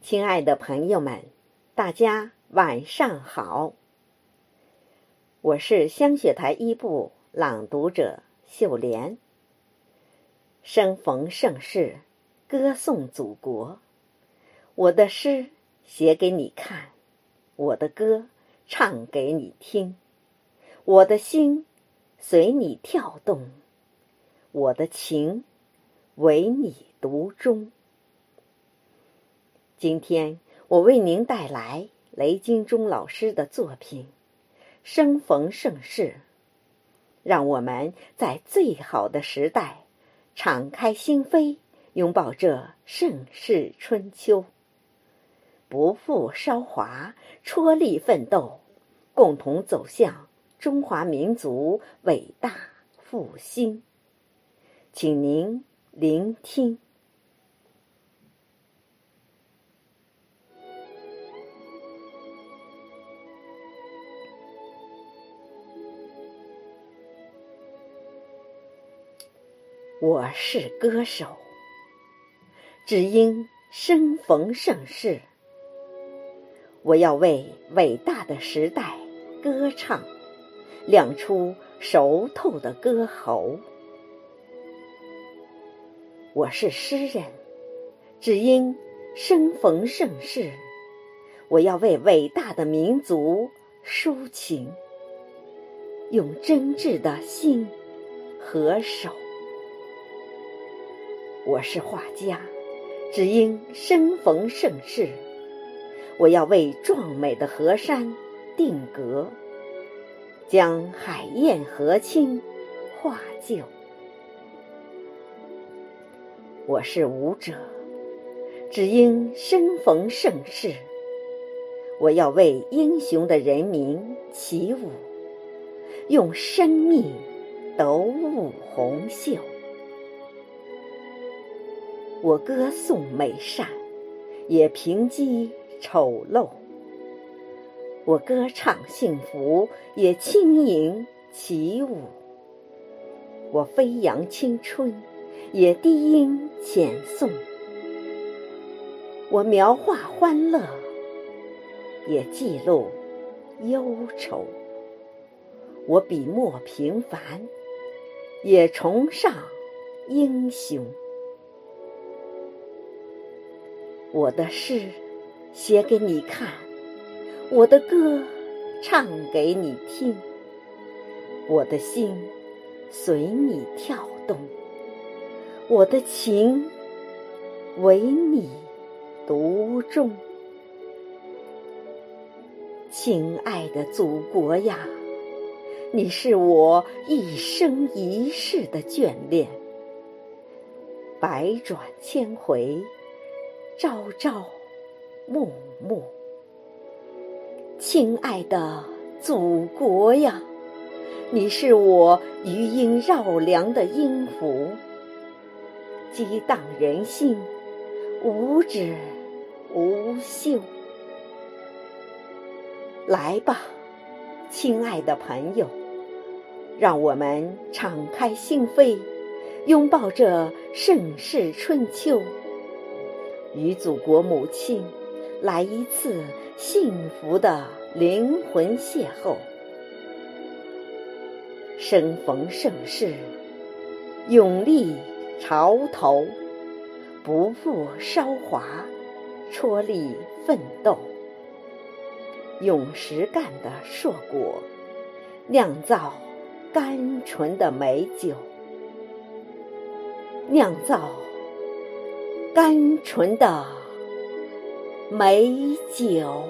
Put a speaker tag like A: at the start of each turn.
A: 亲爱的朋友们，大家晚上好。我是香雪台一部朗读者秀莲。生逢盛世，歌颂祖国。我的诗写给你看，我的歌唱给你听，我的心随你跳动，我的情为你读中。今天我为您带来雷金忠老师的作品《生逢盛世》，让我们在最好的时代，敞开心扉，拥抱这盛世春秋。不负韶华，踔厉奋斗，共同走向中华民族伟大复兴。请您聆听。我是歌手，只因生逢盛世。我要为伟大的时代歌唱，亮出熟透的歌喉。我是诗人，只因生逢盛世。我要为伟大的民族抒情，用真挚的心和手。我是画家，只因生逢盛世。我要为壮美的河山定格，将海晏河清画就。我是舞者，只因生逢盛世。我要为英雄的人民起舞，用生命斗舞红袖。我歌颂美善，也抨击。丑陋，我歌唱幸福，也轻盈起舞；我飞扬青春，也低音浅颂；我描画欢乐，也记录忧愁；我笔墨平凡，也崇尚英雄。我的诗。写给你看，我的歌唱给你听，我的心随你跳动，我的情唯你独钟。亲爱的祖国呀，你是我一生一世的眷恋，百转千回，朝朝。暮暮，亲爱的祖国呀，你是我余音绕梁的音符，激荡人心，无止无休。来吧，亲爱的朋友，让我们敞开心扉，拥抱这盛世春秋，与祖国母亲。来一次幸福的灵魂邂逅，生逢盛世，勇立潮头，不负韶华，踔厉奋斗，用实干的硕果，酿造甘醇的美酒，酿造单纯的。美酒。